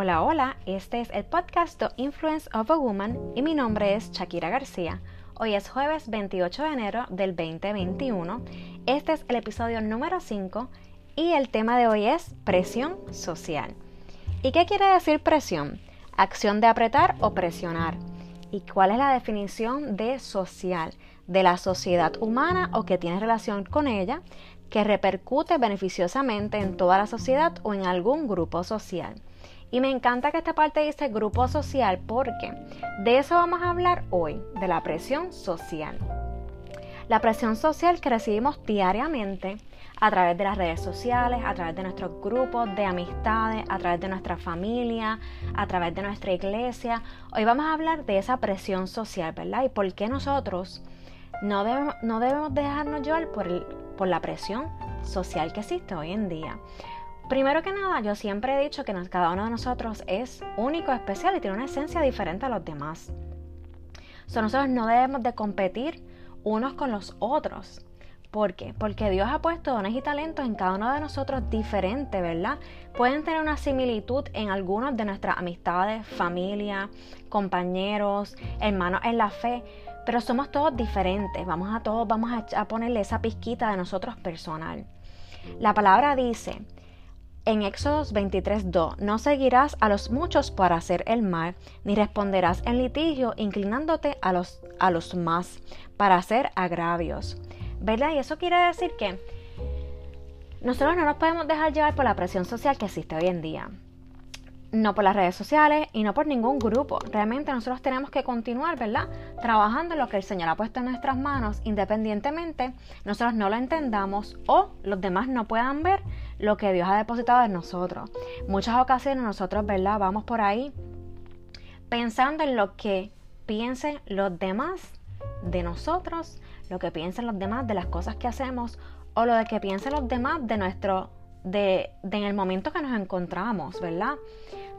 Hola, hola, este es el podcast The Influence of a Woman y mi nombre es Shakira García. Hoy es jueves 28 de enero del 2021. Este es el episodio número 5 y el tema de hoy es presión social. ¿Y qué quiere decir presión? Acción de apretar o presionar. ¿Y cuál es la definición de social? De la sociedad humana o que tiene relación con ella, que repercute beneficiosamente en toda la sociedad o en algún grupo social. Y me encanta que esta parte dice grupo social porque de eso vamos a hablar hoy, de la presión social. La presión social que recibimos diariamente a través de las redes sociales, a través de nuestros grupos de amistades, a través de nuestra familia, a través de nuestra iglesia. Hoy vamos a hablar de esa presión social, ¿verdad? Y por qué nosotros no debemos, no debemos dejarnos llevar por la presión social que existe hoy en día. Primero que nada, yo siempre he dicho que cada uno de nosotros es único, especial y tiene una esencia diferente a los demás. nosotros no debemos de competir unos con los otros. ¿Por qué? Porque Dios ha puesto dones y talentos en cada uno de nosotros diferentes, ¿verdad? Pueden tener una similitud en algunos de nuestras amistades, familia, compañeros, hermanos en la fe, pero somos todos diferentes. Vamos a todos, vamos a, a ponerle esa pizquita de nosotros personal. La palabra dice en Éxodos 23:2, no seguirás a los muchos para hacer el mal, ni responderás en litigio inclinándote a los, a los más para hacer agravios. ¿Verdad? Y eso quiere decir que nosotros no nos podemos dejar llevar por la presión social que existe hoy en día. No por las redes sociales y no por ningún grupo. Realmente nosotros tenemos que continuar, ¿verdad? Trabajando en lo que el Señor ha puesto en nuestras manos, independientemente nosotros no lo entendamos o los demás no puedan ver lo que Dios ha depositado en nosotros. Muchas ocasiones nosotros, ¿verdad? Vamos por ahí pensando en lo que piensen los demás de nosotros, lo que piensen los demás de las cosas que hacemos o lo que piensen los demás de nuestro de, en el momento que nos encontramos, ¿verdad?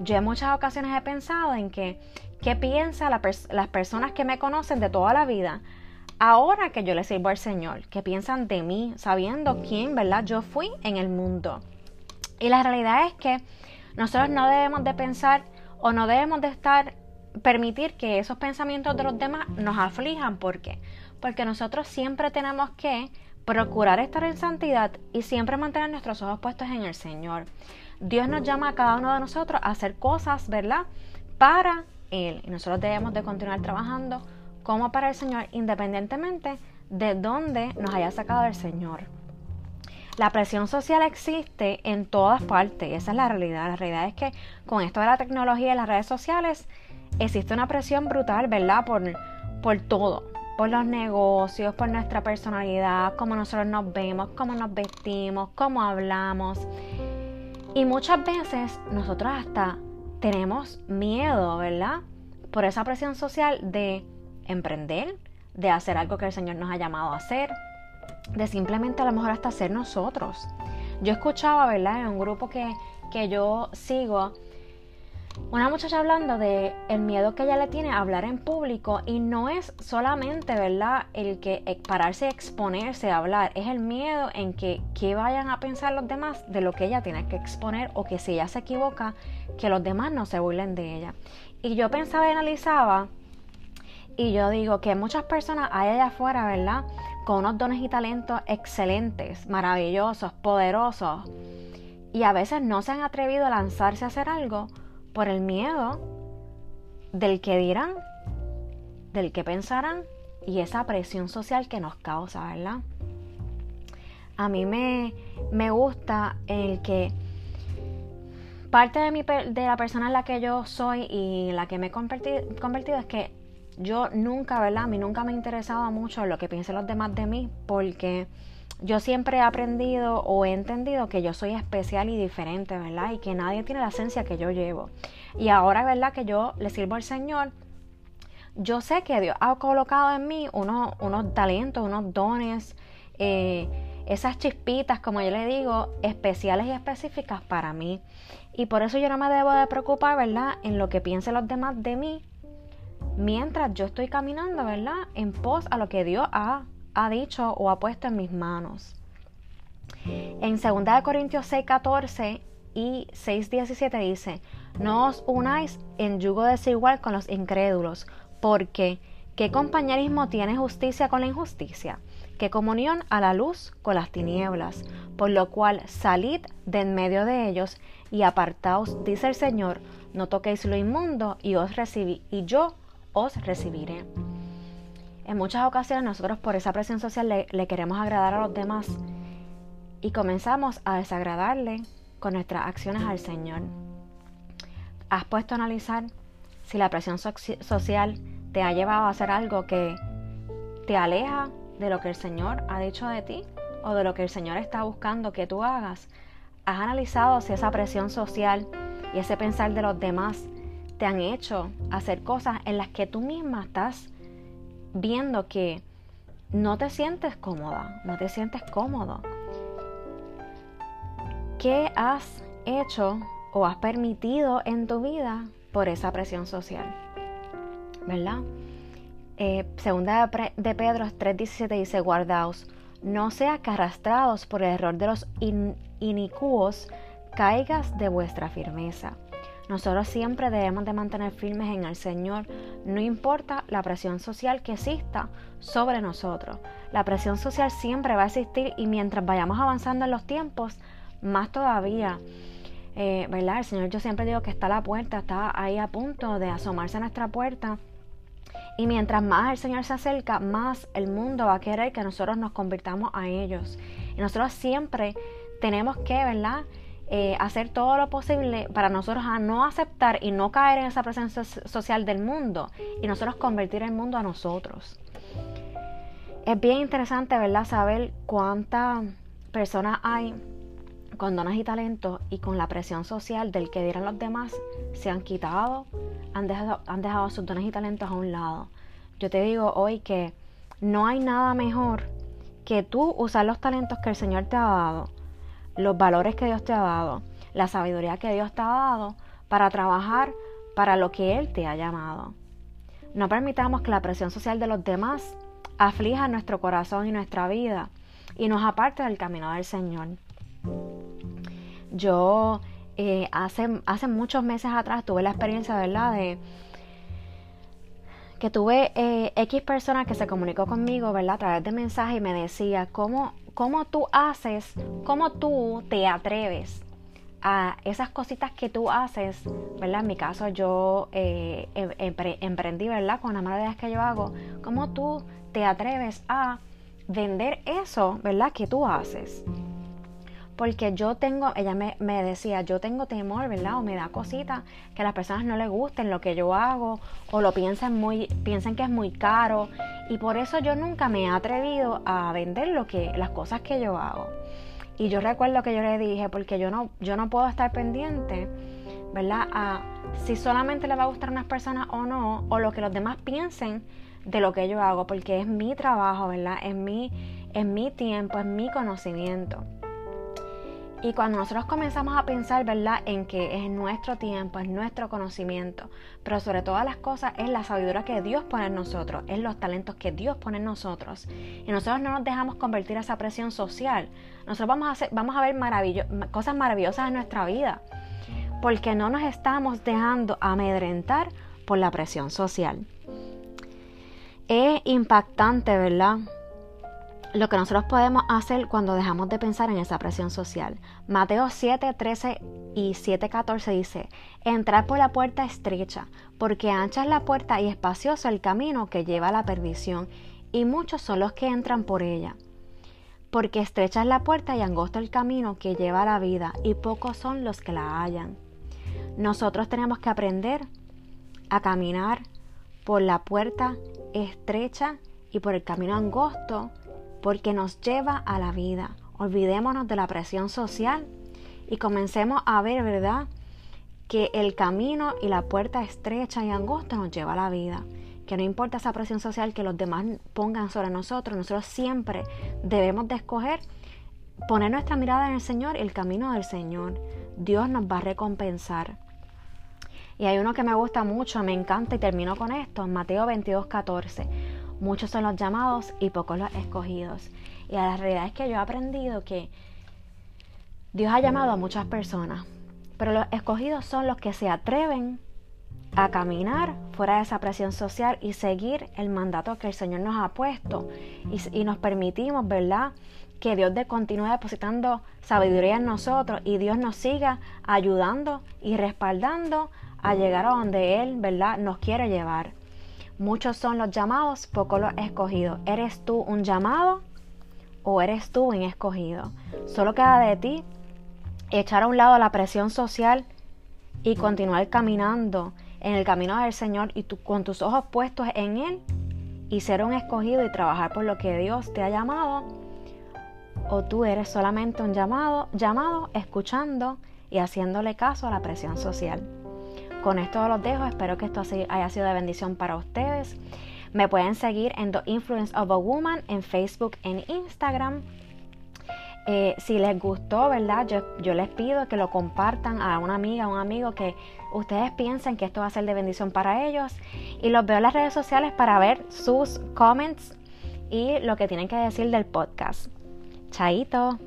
Yo en muchas ocasiones he pensado en que qué piensan las personas que me conocen de toda la vida ahora que yo le sirvo al Señor, que piensan de mí, sabiendo quién, ¿verdad? Yo fui en el mundo. Y la realidad es que nosotros no debemos de pensar o no debemos de estar, permitir que esos pensamientos de los demás nos aflijan. ¿Por qué? Porque nosotros siempre tenemos que procurar estar en santidad y siempre mantener nuestros ojos puestos en el Señor. Dios nos llama a cada uno de nosotros a hacer cosas, ¿verdad? Para Él. Y nosotros debemos de continuar trabajando como para el Señor, independientemente de dónde nos haya sacado el Señor. La presión social existe en todas partes, esa es la realidad. La realidad es que con esto de la tecnología y las redes sociales existe una presión brutal, ¿verdad? Por, por todo, por los negocios, por nuestra personalidad, cómo nosotros nos vemos, cómo nos vestimos, cómo hablamos. Y muchas veces nosotros hasta tenemos miedo, ¿verdad? Por esa presión social de emprender, de hacer algo que el Señor nos ha llamado a hacer, de simplemente a lo mejor hasta ser nosotros. Yo escuchaba, ¿verdad? En un grupo que, que yo sigo, una muchacha hablando de el miedo que ella le tiene a hablar en público y no es solamente, ¿verdad? El que e, pararse exponerse hablar, es el miedo en que qué vayan a pensar los demás de lo que ella tiene que exponer o que si ella se equivoca, que los demás no se burlen de ella. Y yo pensaba y analizaba y yo digo que muchas personas hay allá afuera, ¿verdad? Con unos dones y talentos excelentes, maravillosos, poderosos. Y a veces no se han atrevido a lanzarse a hacer algo por el miedo del que dirán, del que pensarán y esa presión social que nos causa, ¿verdad? A mí me, me gusta el que parte de, mi, de la persona en la que yo soy y la que me he convertido es que yo nunca, ¿verdad? A mí nunca me interesaba mucho lo que piensen los demás de mí porque yo siempre he aprendido o he entendido que yo soy especial y diferente, ¿verdad? Y que nadie tiene la esencia que yo llevo. Y ahora, ¿verdad? Que yo le sirvo al Señor, yo sé que Dios ha colocado en mí unos, unos talentos, unos dones, eh, esas chispitas, como yo le digo, especiales y específicas para mí. Y por eso yo no me debo de preocupar, ¿verdad? En lo que piensen los demás de mí, mientras yo estoy caminando, ¿verdad? En pos a lo que Dios ha, ha dicho o ha puesto en mis manos. En 2 Corintios 6, 14 y 6.17 dice, no os unáis en yugo desigual con los incrédulos, porque ¿qué compañerismo tiene justicia con la injusticia? ¿Qué comunión a la luz con las tinieblas? Por lo cual salid de en medio de ellos y apartaos, dice el Señor, no toquéis lo inmundo y, os recibí, y yo os recibiré. En muchas ocasiones nosotros por esa presión social le, queremos agradar a los demás y comenzamos a desagradarle con nuestras acciones al Señor. ¿Has puesto a analizar si la presión social te ha llevado a hacer algo que te aleja de lo que el Señor ha dicho de ti o de lo que el Señor está buscando que tú hagas? ¿Has analizado si esa presión social y ese pensar de los demás te han hecho hacer cosas en las que tú misma estás viendo que no te sientes cómoda, no te sientes cómodo? ¿Qué has hecho o has permitido en tu vida por esa presión social? ¿Verdad? Eh, segunda de Pedro 3:17 dice, guardaos, no sea que arrastrados por el error de los inicuos, caigas de vuestra firmeza. Nosotros siempre debemos de mantener firmes en el Señor, no importa la presión social que exista sobre nosotros. La presión social siempre va a existir y mientras vayamos avanzando en los tiempos, más todavía. Eh, ¿Verdad? El Señor yo siempre digo que está a la puerta, está ahí a punto de asomarse a nuestra puerta. Y mientras más el Señor se acerca, más el mundo va a querer que nosotros nos convirtamos a ellos. Y nosotros siempre tenemos que, ¿verdad? Eh, hacer todo lo posible para nosotros a no aceptar y no caer en esa presencia social del mundo y nosotros convertir el mundo a nosotros. Es bien interesante, ¿verdad? Saber cuántas personas hay con dones y talentos y con la presión social del que dirán los demás, se han quitado, han dejado, han dejado sus dones y talentos a un lado. Yo te digo hoy que no hay nada mejor que tú usar los talentos que el Señor te ha dado, los valores que Dios te ha dado, la sabiduría que Dios te ha dado para trabajar para lo que Él te ha llamado. No permitamos que la presión social de los demás aflija nuestro corazón y nuestra vida y nos aparte del camino del Señor. Yo eh, hace, hace muchos meses atrás tuve la experiencia, ¿verdad? De que tuve eh, X persona que se comunicó conmigo, ¿verdad? A través de mensaje y me decía, ¿cómo, cómo tú haces, cómo tú te atreves a esas cositas que tú haces, ¿verdad? En mi caso yo eh, emprendí, ¿verdad? Con la manera que yo hago, ¿cómo tú te atreves a vender eso, ¿verdad? Que tú haces porque yo tengo, ella me, decía, yo tengo temor, ¿verdad? O me da cosita que a las personas no les gusten lo que yo hago o lo piensen muy, piensen que es muy caro y por eso yo nunca me he atrevido a vender lo que, las cosas que yo hago. Y yo recuerdo que yo le dije, porque yo no, yo no puedo estar pendiente, ¿verdad? A si solamente le va a gustar a unas personas o no, o lo que los demás piensen de lo que yo hago, porque es mi trabajo, ¿verdad? Es mi, es mi tiempo, es mi conocimiento. Y cuando nosotros comenzamos a pensar, ¿verdad?, en que es nuestro tiempo, es nuestro conocimiento, pero sobre todas las cosas es la sabiduría que Dios pone en nosotros, es los talentos que Dios pone en nosotros. Y nosotros no nos dejamos convertir a esa presión social. Nosotros vamos a, hacer, vamos a ver cosas maravillosas en nuestra vida, porque no nos estamos dejando amedrentar por la presión social. Es impactante, ¿verdad? Lo que nosotros podemos hacer cuando dejamos de pensar en esa presión social. Mateo 7, 13 y 7, 14 dice, entrar por la puerta estrecha, porque ancha es la puerta y espacioso el camino que lleva a la perdición, y muchos son los que entran por ella. Porque estrecha es la puerta y angosto el camino que lleva a la vida, y pocos son los que la hallan. Nosotros tenemos que aprender a caminar por la puerta estrecha y por el camino angosto porque nos lleva a la vida. Olvidémonos de la presión social y comencemos a ver, ¿verdad? Que el camino y la puerta estrecha y angosta nos lleva a la vida. Que no importa esa presión social que los demás pongan sobre nosotros, nosotros siempre debemos de escoger poner nuestra mirada en el Señor el camino del Señor. Dios nos va a recompensar. Y hay uno que me gusta mucho, me encanta y termino con esto, Mateo 22, 14. Muchos son los llamados y pocos los escogidos. Y la realidad es que yo he aprendido que Dios ha llamado a muchas personas, Pero los escogidos son los que se atreven a caminar fuera de esa presión social y seguir el mandato que el Señor nos ha puesto y, nos permitimos, ¿verdad? Que Dios de continúe depositando sabiduría en nosotros y Dios nos siga ayudando y respaldando a llegar a donde Él, ¿verdad? Nos quiere llevar. Muchos son los llamados, pocos los escogidos. ¿Eres tú un llamado o eres tú un escogido? Solo queda de ti echar a un lado la presión social y continuar caminando en el camino del Señor y con tus ojos puestos en Él y ser un escogido y trabajar por lo que Dios te ha llamado, o tú eres solamente un llamado, llamado, escuchando y haciéndole caso a la presión social. Con esto los dejo, espero que esto haya sido de bendición para ustedes. Me pueden seguir en The Influence of a Woman en Facebook, en Instagram eh, si les gustó, ¿verdad? Yo, les pido que lo compartan a una amiga, a un amigo que ustedes piensen que esto va a ser de bendición para ellos. Y los veo en las redes sociales para ver sus comments y lo que tienen que decir del podcast. Chaito.